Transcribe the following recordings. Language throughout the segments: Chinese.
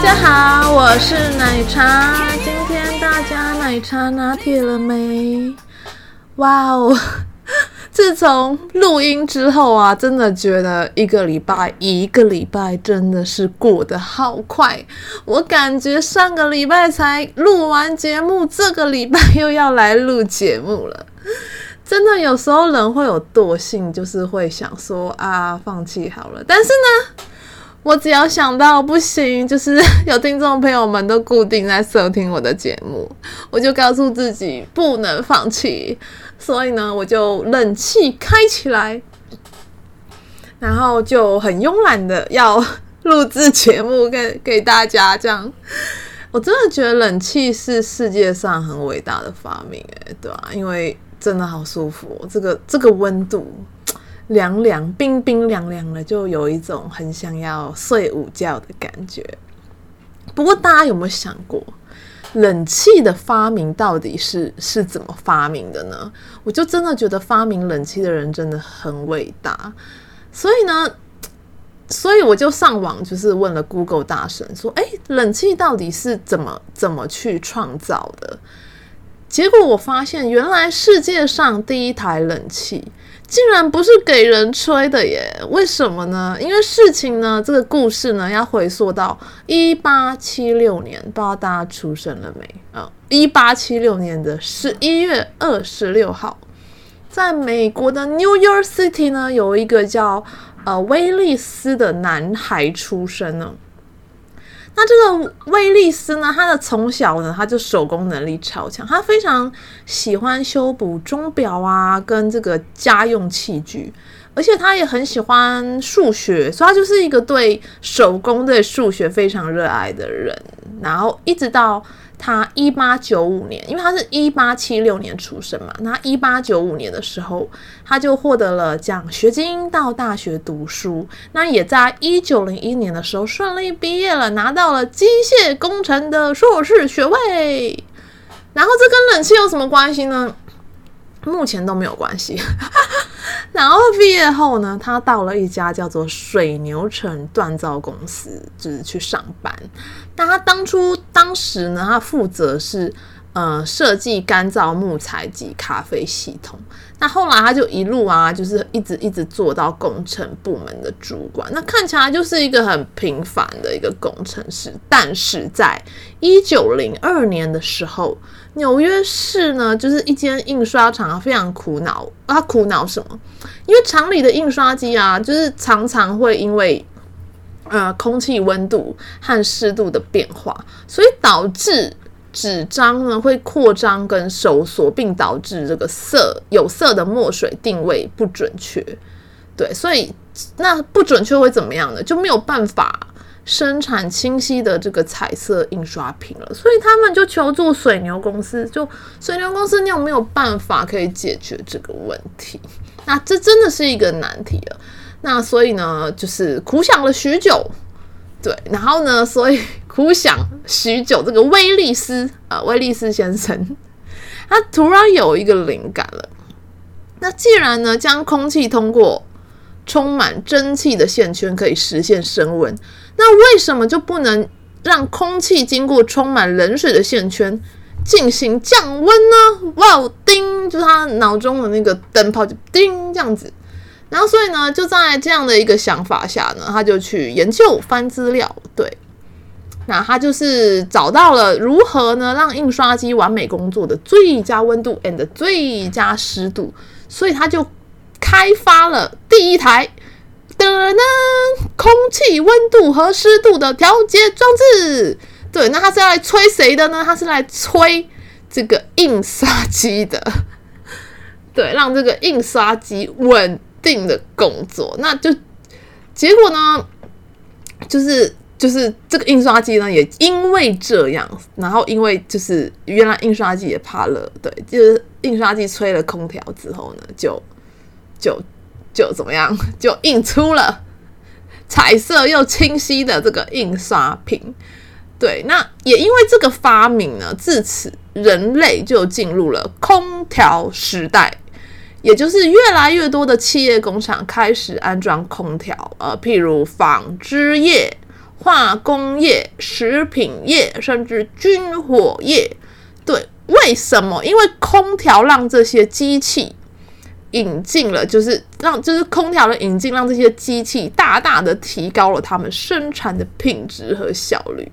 大家好我是奶茶，今天大家奶茶拿铁了没？哇哦！自从录音之后啊，真的觉得一个礼拜一个礼拜真的是过得好快。我感觉上个礼拜才录完节目，这个礼拜又要来录节目了。真的有时候人会有惰性，就是会想说啊，放弃好了。但是呢。我只要想到不行，就是 有听众朋友们都固定在收听我的节目，我就告诉自己不能放弃，所以呢，我就冷气开起来，然后就很慵懒的要录制节目给给大家。这样，我真的觉得冷气是世界上很伟大的发明，诶，对吧？因为真的好舒服，这个这个温度。凉凉、冰冰凉凉的，就有一种很想要睡午觉的感觉。不过，大家有没有想过，冷气的发明到底是是怎么发明的呢？我就真的觉得发明冷气的人真的很伟大。所以呢，所以我就上网就是问了 Google 大神，说：“哎，冷气到底是怎么怎么去创造的？”结果我发现，原来世界上第一台冷气。竟然不是给人吹的耶？为什么呢？因为事情呢，这个故事呢，要回溯到一八七六年，不知道大家出生了没？啊，一八七六年的十一月二十六号，在美国的 New York City 呢，有一个叫呃威利斯的男孩出生了。那这个威利斯呢，他的从小呢，他就手工能力超强，他非常喜欢修补钟表啊，跟这个家用器具，而且他也很喜欢数学，所以他就是一个对手工、对数学非常热爱的人。然后一直到。他一八九五年，因为他是一八七六年出生嘛，那一八九五年的时候，他就获得了奖学金到大学读书。那也在一九零一年的时候顺利毕业了，拿到了机械工程的硕士学位。然后这跟冷气有什么关系呢？目前都没有关系。然后毕业后呢，他到了一家叫做水牛城锻造公司，就是去上班。但他当初当时呢，他负责是呃设计干燥木材及咖啡系统。那后来他就一路啊，就是一直一直做到工程部门的主管。那看起来就是一个很平凡的一个工程师。但是在一九零二年的时候，纽约市呢，就是一间印刷厂非常苦恼。他苦恼什么？因为厂里的印刷机啊，就是常常会因为呃空气温度和湿度的变化，所以导致纸张呢会扩张跟收缩，并导致这个色有色的墨水定位不准确。对，所以那不准确会怎么样呢？就没有办法。生产清晰的这个彩色印刷品了，所以他们就求助水牛公司。就水牛公司，你有没有办法可以解决这个问题？那这真的是一个难题了。那所以呢，就是苦想了许久，对，然后呢，所以苦想许久，这个威利斯啊，威利斯先生，他突然有一个灵感了。那既然呢，将空气通过充满蒸汽的线圈可以实现升温。那为什么就不能让空气经过充满冷水的线圈进行降温呢？哇，叮，就是他脑中的那个灯泡就叮这样子。然后所以呢，就在这样的一个想法下呢，他就去研究翻资料。对，那他就是找到了如何呢让印刷机完美工作的最佳温度 and 最佳湿度，所以他就开发了第一台。的呢，空气温度和湿度的调节装置。对，那它是要来吹谁的呢？它是来吹这个印刷机的。对，让这个印刷机稳定的工作。那就结果呢，就是就是这个印刷机呢，也因为这样，然后因为就是原来印刷机也怕热，对，就是印刷机吹了空调之后呢，就就就怎么样，就印出了彩色又清晰的这个印刷品。对，那也因为这个发明呢，自此人类就进入了空调时代，也就是越来越多的企业工厂开始安装空调，呃，譬如纺织业、化工业、食品业，甚至军火业。对，为什么？因为空调让这些机器引进了，就是让就是空调的引进，让这些机器大大的提高了他们生产的品质和效率。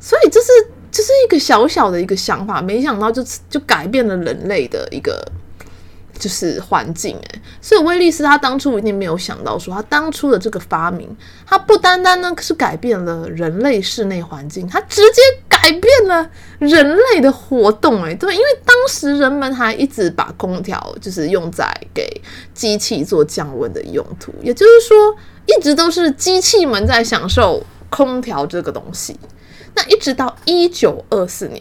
所以这是这是一个小小的一个想法，没想到就就改变了人类的一个就是环境诶，所以威利斯他当初一定没有想到说，他当初的这个发明，他不单单呢是改变了人类室内环境，他直接改变了人类的活动诶，对，因为当时人们还一直把空调就是用在给机器做降温的用途，也就是说，一直都是机器们在享受空调这个东西。那一直到一九二四年，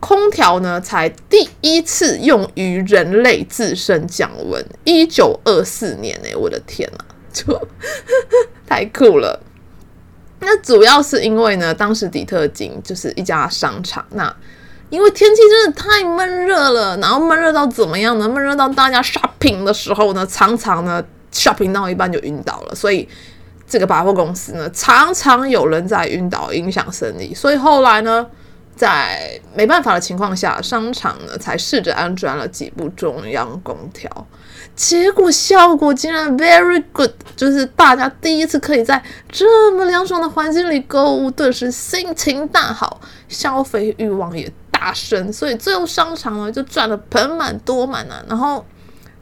空调呢才第一次用于人类自身降温。一九二四年诶，我的天呐，就 太酷了。那主要是因为呢，当时底特金就是一家商场，那因为天气真的太闷热了，然后闷热到怎么样呢？闷热到大家 shopping 的时候呢，常常呢 shopping 到一半就晕倒了，所以。这个百货公司呢，常常有人在晕倒，影响生意。所以后来呢，在没办法的情况下，商场呢才试着安装了几部中央空调。结果效果竟然 very good，就是大家第一次可以在这么凉爽的环境里购物，顿时心情大好，消费欲望也大升。所以最后商场呢就赚得盆满钵满啊。然后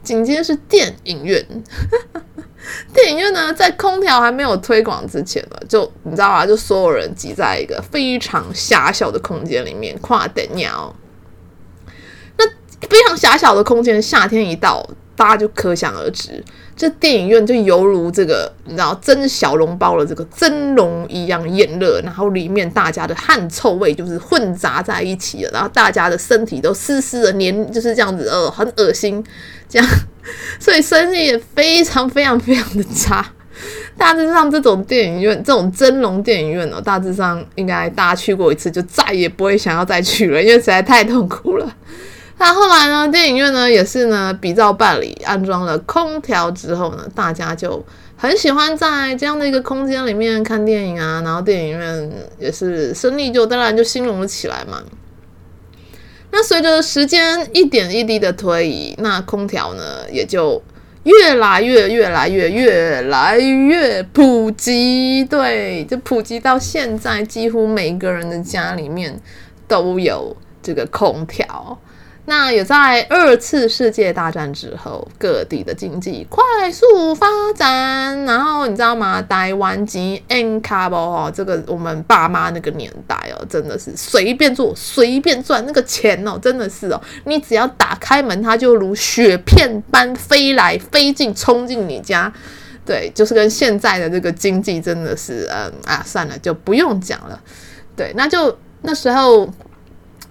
紧接着是电影院。电影院呢，在空调还没有推广之前呢，就你知道啊，就所有人挤在一个非常狭小的空间里面跨等鸟。那非常狭小的空间，夏天一到，大家就可想而知，这电影院就犹如这个你知道蒸小笼包的这个蒸笼一样炎热，然后里面大家的汗臭味就是混杂在一起了，然后大家的身体都湿湿的黏，就是这样子，呃，很恶心，这样。所以生意也非常非常非常的差。大致上，这种电影院，这种蒸笼电影院哦，大致上应该大家去过一次，就再也不会想要再去了，因为实在太痛苦了。那后来呢，电影院呢也是呢，比照办理，安装了空调之后呢，大家就很喜欢在这样的一个空间里面看电影啊，然后电影院也是生意就当然就兴隆了起来嘛。那随着时间一点一滴的推移，那空调呢也就越来越、越来越、越来越普及。对，就普及到现在，几乎每个人的家里面都有这个空调。那也在二次世界大战之后，各地的经济快速发展，然后你知道吗？台湾及 N 卡包哦，这个我们爸妈那个年代哦，真的是随便做随便赚那个钱哦，真的是哦，你只要打开门，它就如雪片般飞来飞进，冲进你家。对，就是跟现在的这个经济真的是，嗯啊，算了，就不用讲了。对，那就那时候。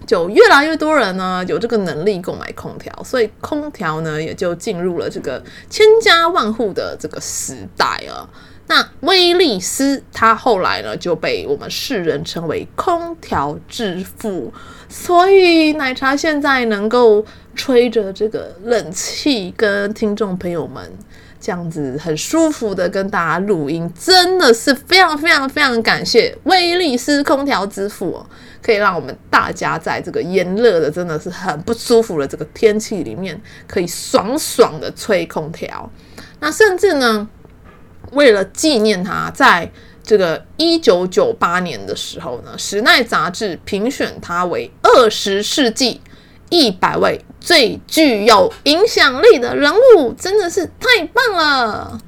就越来越多人呢有这个能力购买空调，所以空调呢也就进入了这个千家万户的这个时代啊。那威利斯他后来呢就被我们世人称为空调之父，所以奶茶现在能够吹着这个冷气跟听众朋友们这样子很舒服的跟大家录音，真的是非常非常非常感谢威利斯空调之父哦。可以让我们大家在这个炎热的、真的是很不舒服的这个天气里面，可以爽爽的吹空调。那甚至呢，为了纪念他，在这个一九九八年的时候呢，《时代》杂志评选他为二十世纪一百位最具有影响力的人物，真的是太棒了。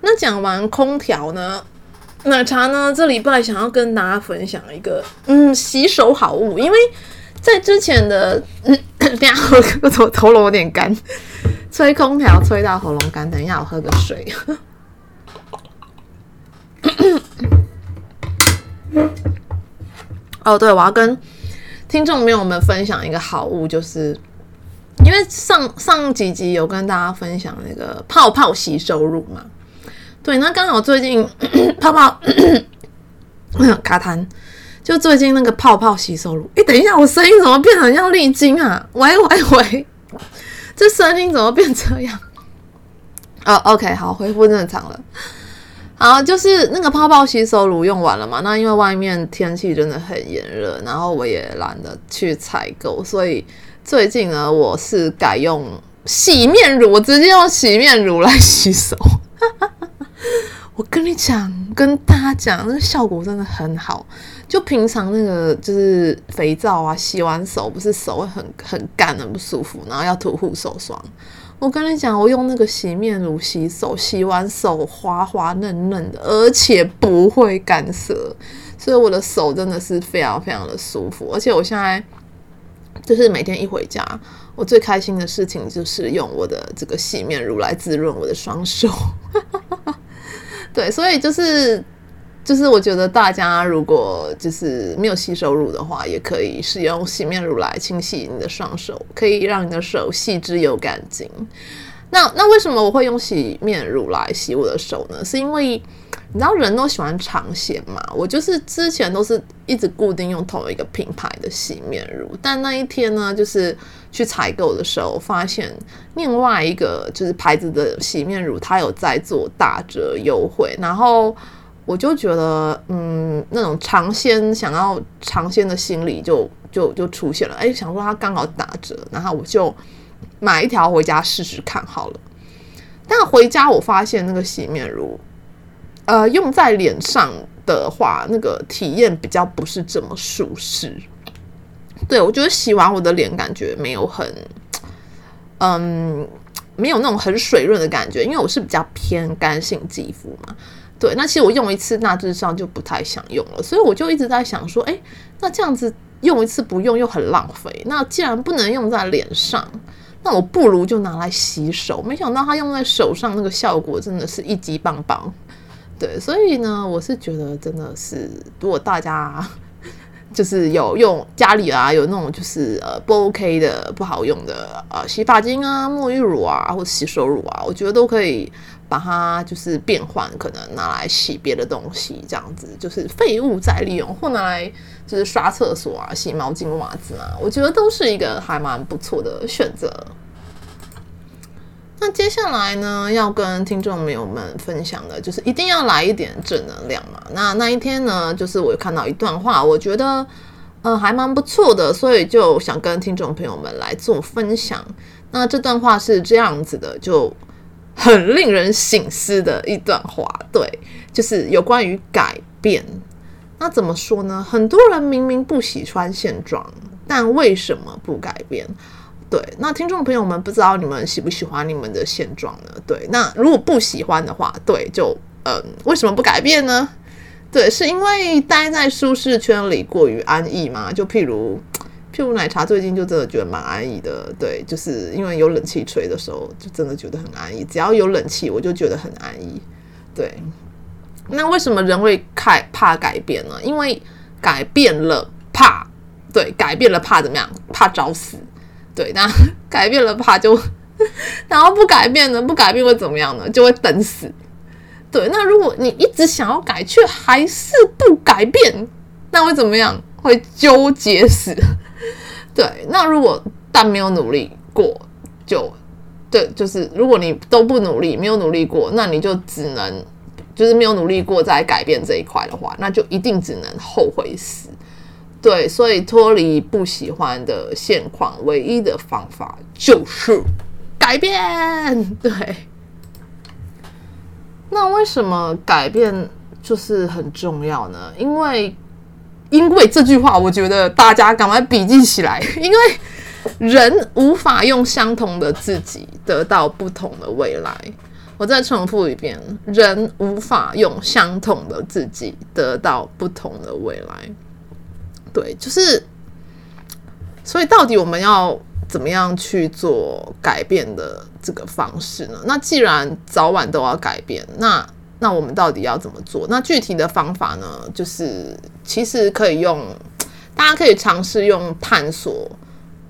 那讲完空调呢？奶茶呢，这礼拜想要跟大家分享一个嗯洗手好物，因为在之前的、嗯、等一下，我头头咙有点干，吹空调吹到喉咙干。等一下，我喝个水。哦，对，我要跟听众朋友们分享一个好物，就是因为上上几集有跟大家分享那个泡泡吸收乳嘛。对，那刚好最近 泡泡 卡痰，就最近那个泡泡吸收乳。哎，等一下，我声音怎么变成像丽晶啊？喂喂喂，这声音怎么变这样？哦，OK，好，恢复正常了。啊，就是那个泡泡洗手乳用完了嘛？那因为外面天气真的很炎热，然后我也懒得去采购，所以最近呢，我是改用洗面乳，我直接用洗面乳来洗手。我跟你讲，跟大家讲，那个效果真的很好。就平常那个就是肥皂啊，洗完手不是手会很很干，很不舒服，然后要涂护手霜。我跟你讲，我用那个洗面乳洗手，洗完手滑滑嫩嫩的，而且不会干涩，所以我的手真的是非常非常的舒服。而且我现在就是每天一回家，我最开心的事情就是用我的这个洗面乳来滋润我的双手。对，所以就是。就是我觉得大家如果就是没有吸收乳的话，也可以使用洗面乳来清洗你的双手，可以让你的手细致又干净。那那为什么我会用洗面乳来洗我的手呢？是因为你知道人都喜欢尝鲜嘛。我就是之前都是一直固定用同一个品牌的洗面乳，但那一天呢，就是去采购的时候，发现另外一个就是牌子的洗面乳，它有在做打折优惠，然后。我就觉得，嗯，那种尝鲜想要尝鲜的心理就就就出现了。哎，想说它刚好打折，然后我就买一条回家试试看好了。但回家我发现那个洗面乳，呃，用在脸上的话，那个体验比较不是这么舒适。对，我觉得洗完我的脸感觉没有很，嗯，没有那种很水润的感觉，因为我是比较偏干性肌肤嘛。对，那其实我用一次大致上就不太想用了，所以我就一直在想说，哎，那这样子用一次不用又很浪费。那既然不能用在脸上，那我不如就拿来洗手。没想到它用在手上那个效果真的是一级棒棒。对，所以呢，我是觉得真的是，如果大家 就是有用家里啊有那种就是呃不 OK 的不好用的呃洗发精啊、沐浴乳啊或者洗手乳啊，我觉得都可以。把它就是变换，可能拿来洗别的东西，这样子就是废物再利用，或拿来就是刷厕所啊、洗毛巾、袜子啊，我觉得都是一个还蛮不错的选择。那接下来呢，要跟听众朋友们分享的就是一定要来一点正能量嘛。那那一天呢，就是我看到一段话，我觉得呃还蛮不错的，所以就想跟听众朋友们来做分享。那这段话是这样子的，就。很令人省思的一段话，对，就是有关于改变。那怎么说呢？很多人明明不喜欢现状，但为什么不改变？对，那听众朋友们，不知道你们喜不喜欢你们的现状呢？对，那如果不喜欢的话，对，就嗯，为什么不改变呢？对，是因为待在舒适圈里过于安逸吗？就譬如。譬如奶茶最近就真的觉得蛮安逸的，对，就是因为有冷气吹的时候，就真的觉得很安逸。只要有冷气，我就觉得很安逸。对，那为什么人会害怕改变呢？因为改变了怕，对，改变了怕怎么样？怕找死。对，那改变了怕就，然后不改变呢？不改变会怎么样呢？就会等死。对，那如果你一直想要改，却还是不改变，那会怎么样？会纠结死。对，那如果但没有努力过，就对，就是如果你都不努力，没有努力过，那你就只能就是没有努力过再改变这一块的话，那就一定只能后悔死。对，所以脱离不喜欢的现况，唯一的方法就是改变。对，那为什么改变就是很重要呢？因为。因为这句话，我觉得大家赶快笔记起来。因为人无法用相同的自己得到不同的未来。我再重复一遍：人无法用相同的自己得到不同的未来。对，就是，所以到底我们要怎么样去做改变的这个方式呢？那既然早晚都要改变，那那我们到底要怎么做？那具体的方法呢？就是其实可以用，大家可以尝试用探索，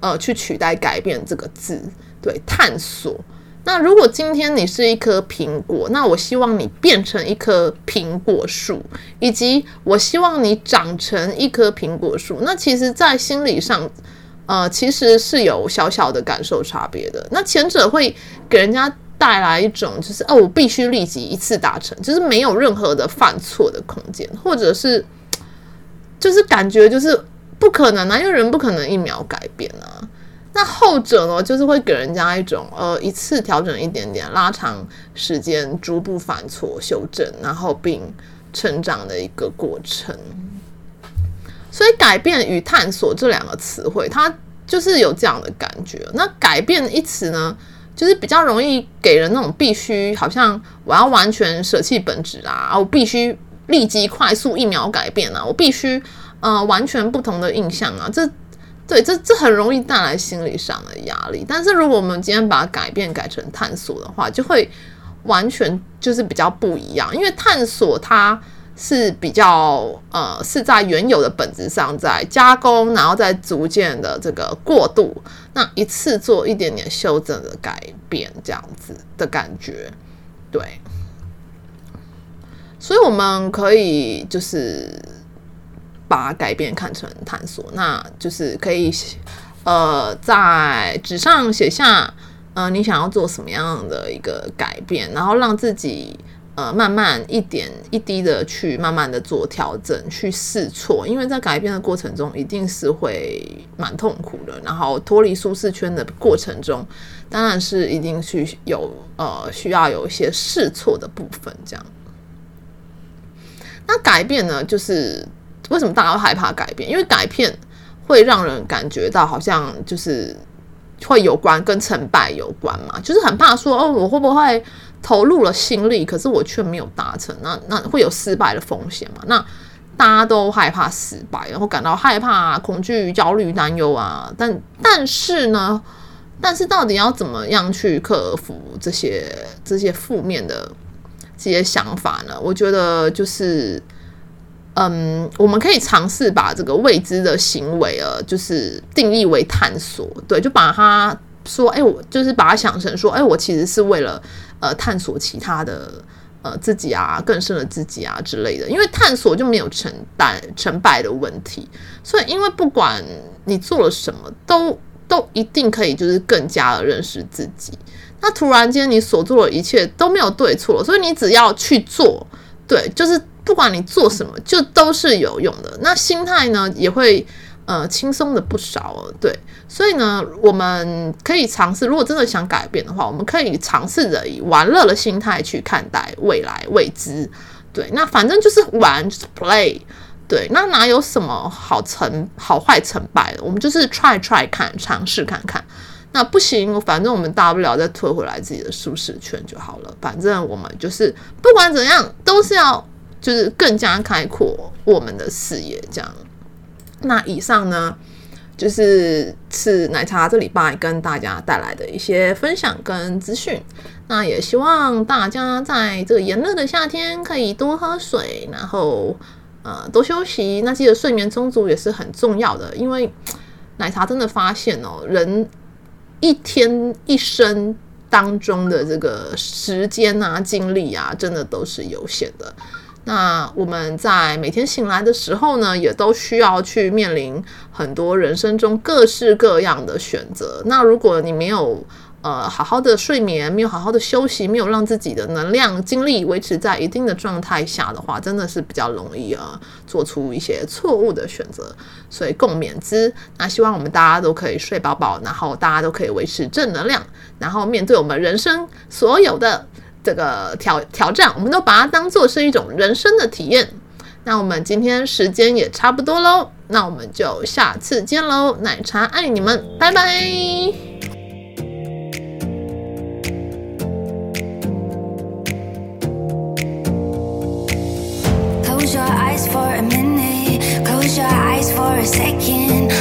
呃，去取代改变这个字。对，探索。那如果今天你是一颗苹果，那我希望你变成一棵苹果树，以及我希望你长成一棵苹果树。那其实，在心理上。呃，其实是有小小的感受差别的。那前者会给人家带来一种，就是哦，我必须立即一次达成，就是没有任何的犯错的空间，或者是就是感觉就是不可能啊，因为人不可能一秒改变啊。那后者呢，就是会给人家一种呃，一次调整一点点，拉长时间，逐步犯错、修正，然后并成长的一个过程。所以，改变与探索这两个词汇，它就是有这样的感觉。那改变一词呢，就是比较容易给人那种必须，好像我要完全舍弃本质啊，我必须立即快速一秒改变啊，我必须呃完全不同的印象啊。这对，这这很容易带来心理上的压力。但是，如果我们今天把改变改成探索的话，就会完全就是比较不一样，因为探索它。是比较呃，是在原有的本质上在加工，然后再逐渐的这个过渡，那一次做一点点修正的改变，这样子的感觉，对。所以我们可以就是把改变看成探索，那就是可以呃在纸上写下呃你想要做什么样的一个改变，然后让自己。呃，慢慢一点一滴的去慢慢的做调整，去试错，因为在改变的过程中，一定是会蛮痛苦的。然后脱离舒适圈的过程中，当然是一定去有呃需要有一些试错的部分。这样，那改变呢，就是为什么大家会害怕改变？因为改变会让人感觉到好像就是会有关跟成败有关嘛，就是很怕说哦，我会不会？投入了心力，可是我却没有达成，那那会有失败的风险嘛？那大家都害怕失败，然后感到害怕、恐惧、焦虑、担忧啊。但但是呢，但是到底要怎么样去克服这些这些负面的这些想法呢？我觉得就是，嗯，我们可以尝试把这个未知的行为呃，就是定义为探索，对，就把它说，哎，我就是把它想成说，哎，我其实是为了。呃，探索其他的呃自己啊，更深的自己啊之类的，因为探索就没有成败成败的问题，所以因为不管你做了什么，都都一定可以就是更加的认识自己。那突然间你所做的一切都没有对错，所以你只要去做，对，就是不管你做什么，就都是有用的。那心态呢也会。呃，轻松的不少，对，所以呢，我们可以尝试，如果真的想改变的话，我们可以尝试着以玩乐的心态去看待未来未知，对，那反正就是玩，就是 play，对，那哪有什么好成好坏成败的，我们就是 try try 看，尝试看看，那不行，反正我们大不了再退回来自己的舒适圈就好了，反正我们就是不管怎样，都是要就是更加开阔我们的视野，这样。那以上呢，就是是奶茶这礼拜跟大家带来的一些分享跟资讯。那也希望大家在这个炎热的夏天可以多喝水，然后呃多休息。那记得睡眠充足也是很重要的，因为奶茶真的发现哦，人一天一生当中的这个时间啊、精力啊，真的都是有限的。那我们在每天醒来的时候呢，也都需要去面临很多人生中各式各样的选择。那如果你没有呃好好的睡眠，没有好好的休息，没有让自己的能量、精力维持在一定的状态下的话，真的是比较容易啊做出一些错误的选择。所以共勉之。那希望我们大家都可以睡饱饱，然后大家都可以维持正能量，然后面对我们人生所有的。这个挑挑战，我们都把它当做是一种人生的体验。那我们今天时间也差不多喽，那我们就下次见喽！奶茶爱你们，拜拜。Close your eyes for a minute, close your eyes for a second.